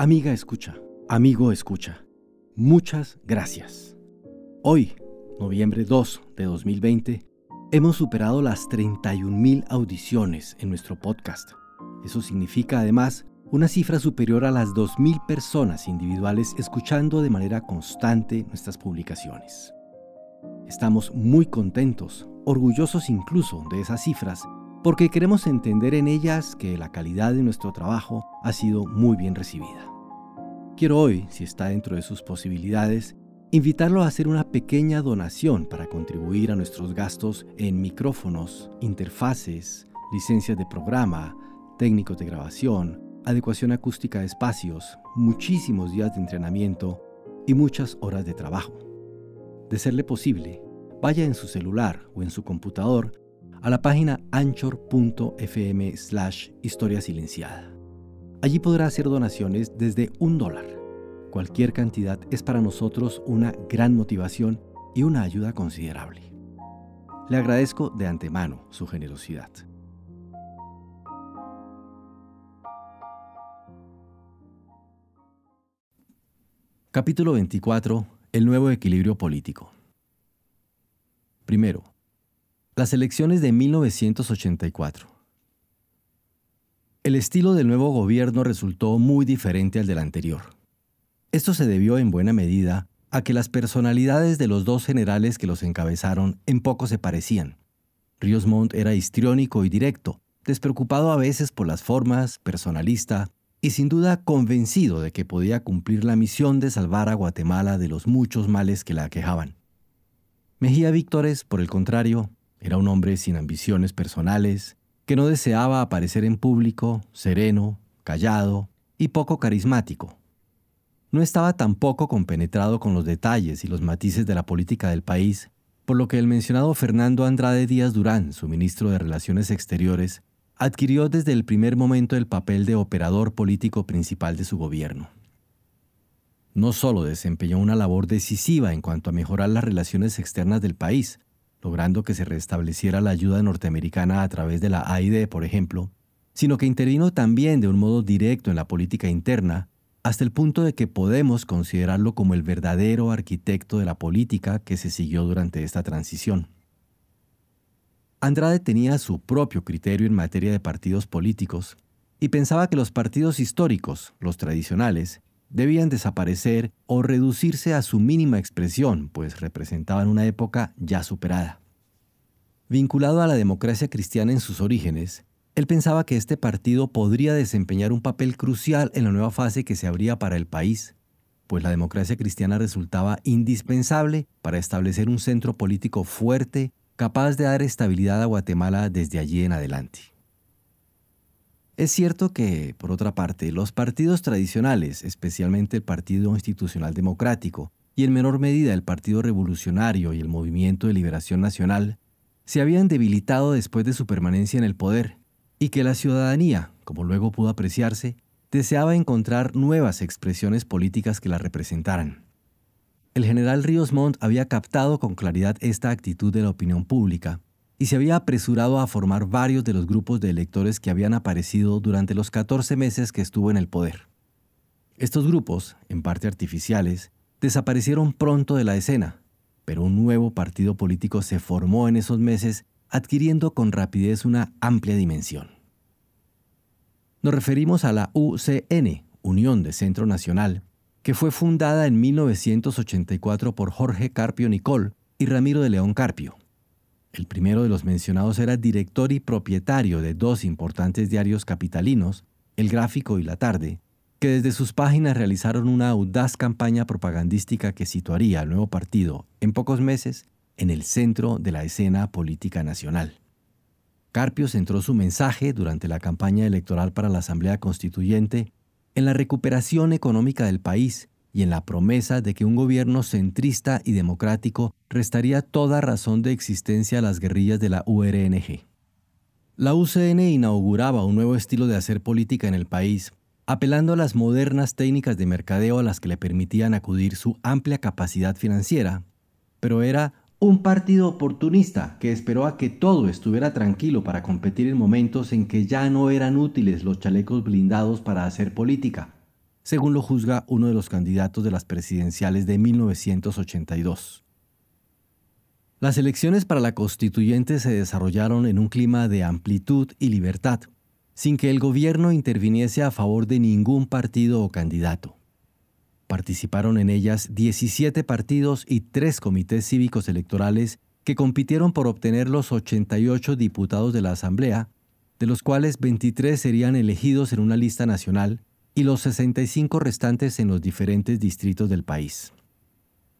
Amiga escucha, amigo escucha, muchas gracias. Hoy, noviembre 2 de 2020, hemos superado las 31.000 audiciones en nuestro podcast. Eso significa además una cifra superior a las 2.000 personas individuales escuchando de manera constante nuestras publicaciones. Estamos muy contentos, orgullosos incluso de esas cifras, porque queremos entender en ellas que la calidad de nuestro trabajo ha sido muy bien recibida. Quiero hoy, si está dentro de sus posibilidades, invitarlo a hacer una pequeña donación para contribuir a nuestros gastos en micrófonos, interfaces, licencias de programa, técnicos de grabación, adecuación acústica de espacios, muchísimos días de entrenamiento y muchas horas de trabajo. De serle posible, vaya en su celular o en su computador a la página anchor.fm slash historia silenciada. Allí podrá hacer donaciones desde un dólar. Cualquier cantidad es para nosotros una gran motivación y una ayuda considerable. Le agradezco de antemano su generosidad. Capítulo 24. El nuevo equilibrio político. Primero, las elecciones de 1984. El estilo del nuevo gobierno resultó muy diferente al del anterior. Esto se debió en buena medida a que las personalidades de los dos generales que los encabezaron en poco se parecían. Ríos Montt era histriónico y directo, despreocupado a veces por las formas, personalista, y sin duda convencido de que podía cumplir la misión de salvar a Guatemala de los muchos males que la aquejaban. Mejía Víctores, por el contrario, era un hombre sin ambiciones personales, que no deseaba aparecer en público, sereno, callado y poco carismático. No estaba tampoco compenetrado con los detalles y los matices de la política del país, por lo que el mencionado Fernando Andrade Díaz Durán, su ministro de Relaciones Exteriores, adquirió desde el primer momento el papel de operador político principal de su gobierno. No solo desempeñó una labor decisiva en cuanto a mejorar las relaciones externas del país, logrando que se restableciera la ayuda norteamericana a través de la AID, por ejemplo, sino que intervino también de un modo directo en la política interna, hasta el punto de que podemos considerarlo como el verdadero arquitecto de la política que se siguió durante esta transición. Andrade tenía su propio criterio en materia de partidos políticos y pensaba que los partidos históricos, los tradicionales, debían desaparecer o reducirse a su mínima expresión, pues representaban una época ya superada. Vinculado a la democracia cristiana en sus orígenes, él pensaba que este partido podría desempeñar un papel crucial en la nueva fase que se abría para el país, pues la democracia cristiana resultaba indispensable para establecer un centro político fuerte capaz de dar estabilidad a Guatemala desde allí en adelante. Es cierto que, por otra parte, los partidos tradicionales, especialmente el Partido Institucional Democrático y en menor medida el Partido Revolucionario y el Movimiento de Liberación Nacional, se habían debilitado después de su permanencia en el poder y que la ciudadanía, como luego pudo apreciarse, deseaba encontrar nuevas expresiones políticas que la representaran. El general Ríos Montt había captado con claridad esta actitud de la opinión pública y se había apresurado a formar varios de los grupos de electores que habían aparecido durante los 14 meses que estuvo en el poder. Estos grupos, en parte artificiales, desaparecieron pronto de la escena, pero un nuevo partido político se formó en esos meses adquiriendo con rapidez una amplia dimensión. Nos referimos a la UCN, Unión de Centro Nacional, que fue fundada en 1984 por Jorge Carpio Nicol y Ramiro de León Carpio. El primero de los mencionados era director y propietario de dos importantes diarios capitalinos, El Gráfico y La Tarde, que desde sus páginas realizaron una audaz campaña propagandística que situaría al nuevo partido, en pocos meses, en el centro de la escena política nacional. Carpio centró su mensaje durante la campaña electoral para la Asamblea Constituyente en la recuperación económica del país y en la promesa de que un gobierno centrista y democrático restaría toda razón de existencia a las guerrillas de la URNG. La UCN inauguraba un nuevo estilo de hacer política en el país, apelando a las modernas técnicas de mercadeo a las que le permitían acudir su amplia capacidad financiera, pero era un partido oportunista que esperó a que todo estuviera tranquilo para competir en momentos en que ya no eran útiles los chalecos blindados para hacer política. Según lo juzga uno de los candidatos de las presidenciales de 1982. Las elecciones para la constituyente se desarrollaron en un clima de amplitud y libertad, sin que el gobierno interviniese a favor de ningún partido o candidato. Participaron en ellas 17 partidos y tres comités cívicos electorales que compitieron por obtener los 88 diputados de la Asamblea, de los cuales 23 serían elegidos en una lista nacional y los 65 restantes en los diferentes distritos del país.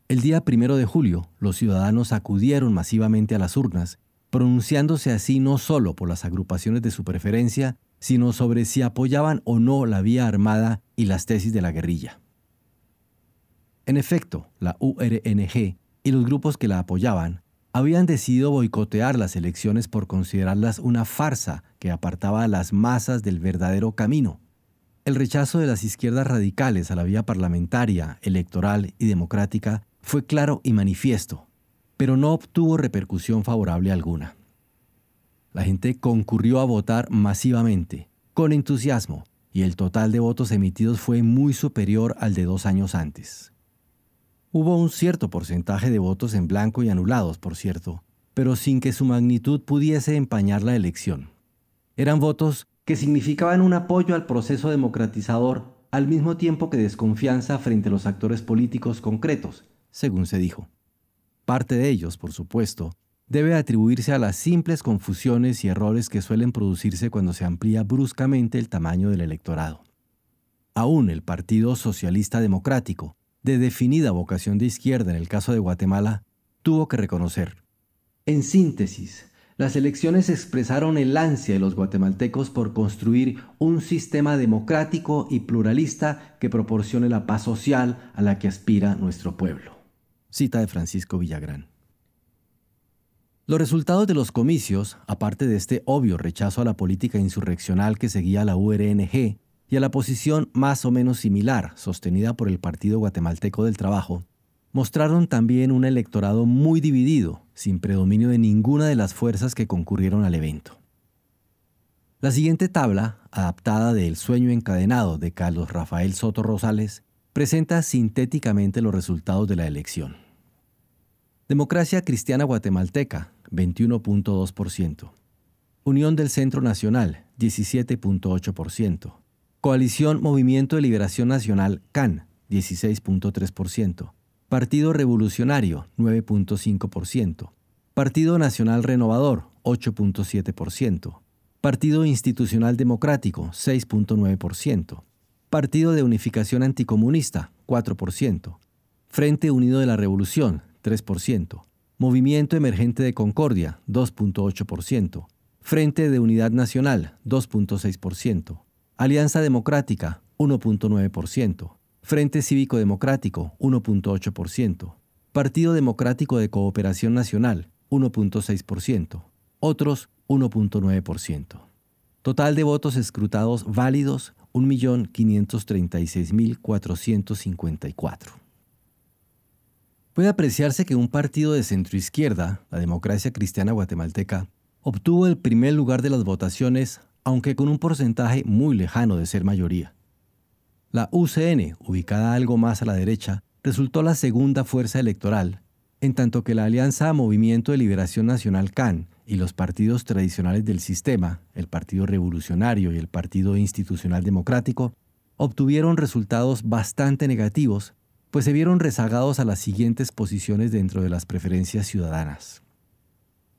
El día primero de julio, los ciudadanos acudieron masivamente a las urnas, pronunciándose así no solo por las agrupaciones de su preferencia, sino sobre si apoyaban o no la vía armada y las tesis de la guerrilla. En efecto, la URNG y los grupos que la apoyaban habían decidido boicotear las elecciones por considerarlas una farsa que apartaba a las masas del verdadero camino. El rechazo de las izquierdas radicales a la vía parlamentaria, electoral y democrática fue claro y manifiesto, pero no obtuvo repercusión favorable alguna. La gente concurrió a votar masivamente, con entusiasmo, y el total de votos emitidos fue muy superior al de dos años antes. Hubo un cierto porcentaje de votos en blanco y anulados, por cierto, pero sin que su magnitud pudiese empañar la elección. Eran votos que significaban un apoyo al proceso democratizador al mismo tiempo que desconfianza frente a los actores políticos concretos, según se dijo. Parte de ellos, por supuesto, debe atribuirse a las simples confusiones y errores que suelen producirse cuando se amplía bruscamente el tamaño del electorado. Aún el Partido Socialista Democrático, de definida vocación de izquierda en el caso de Guatemala, tuvo que reconocer. En síntesis, las elecciones expresaron el ansia de los guatemaltecos por construir un sistema democrático y pluralista que proporcione la paz social a la que aspira nuestro pueblo. Cita de Francisco Villagrán. Los resultados de los comicios, aparte de este obvio rechazo a la política insurreccional que seguía la URNG, y a la posición más o menos similar sostenida por el Partido Guatemalteco del Trabajo, mostraron también un electorado muy dividido, sin predominio de ninguna de las fuerzas que concurrieron al evento. La siguiente tabla, adaptada de El sueño encadenado de Carlos Rafael Soto Rosales, presenta sintéticamente los resultados de la elección. Democracia Cristiana Guatemalteca, 21.2%. Unión del Centro Nacional, 17.8%. Coalición Movimiento de Liberación Nacional, CAN, 16.3%. Partido Revolucionario, 9.5%. Partido Nacional Renovador, 8.7%. Partido Institucional Democrático, 6.9%. Partido de Unificación Anticomunista, 4%. Frente Unido de la Revolución, 3%. Movimiento Emergente de Concordia, 2.8%. Frente de Unidad Nacional, 2.6%. Alianza Democrática, 1.9%. Frente Cívico Democrático, 1.8%. Partido Democrático de Cooperación Nacional, 1.6%. Otros, 1.9%. Total de votos escrutados válidos, 1.536.454. Puede apreciarse que un partido de centroizquierda, la Democracia Cristiana Guatemalteca, obtuvo el primer lugar de las votaciones aunque con un porcentaje muy lejano de ser mayoría. La UCN, ubicada algo más a la derecha, resultó la segunda fuerza electoral, en tanto que la Alianza Movimiento de Liberación Nacional CAN y los partidos tradicionales del sistema, el Partido Revolucionario y el Partido Institucional Democrático, obtuvieron resultados bastante negativos, pues se vieron rezagados a las siguientes posiciones dentro de las preferencias ciudadanas.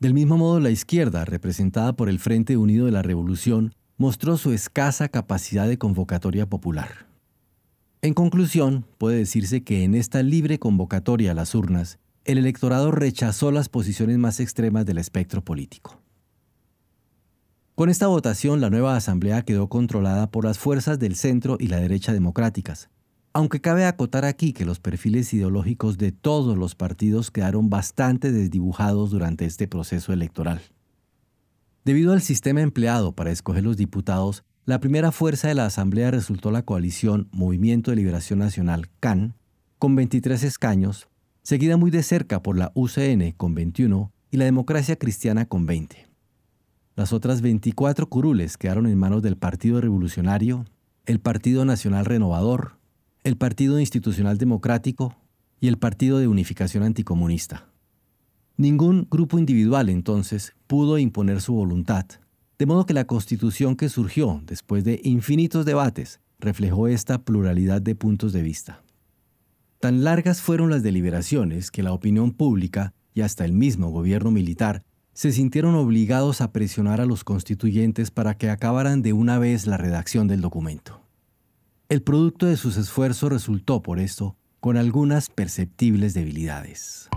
Del mismo modo, la izquierda, representada por el Frente Unido de la Revolución, mostró su escasa capacidad de convocatoria popular. En conclusión, puede decirse que en esta libre convocatoria a las urnas, el electorado rechazó las posiciones más extremas del espectro político. Con esta votación, la nueva Asamblea quedó controlada por las fuerzas del centro y la derecha democráticas, aunque cabe acotar aquí que los perfiles ideológicos de todos los partidos quedaron bastante desdibujados durante este proceso electoral. Debido al sistema empleado para escoger los diputados, la primera fuerza de la Asamblea resultó la coalición Movimiento de Liberación Nacional, CAN, con 23 escaños, seguida muy de cerca por la UCN con 21 y la Democracia Cristiana con 20. Las otras 24 curules quedaron en manos del Partido Revolucionario, el Partido Nacional Renovador, el Partido Institucional Democrático y el Partido de Unificación Anticomunista. Ningún grupo individual entonces pudo imponer su voluntad, de modo que la constitución que surgió después de infinitos debates reflejó esta pluralidad de puntos de vista. Tan largas fueron las deliberaciones que la opinión pública y hasta el mismo gobierno militar se sintieron obligados a presionar a los constituyentes para que acabaran de una vez la redacción del documento. El producto de sus esfuerzos resultó, por esto, con algunas perceptibles debilidades.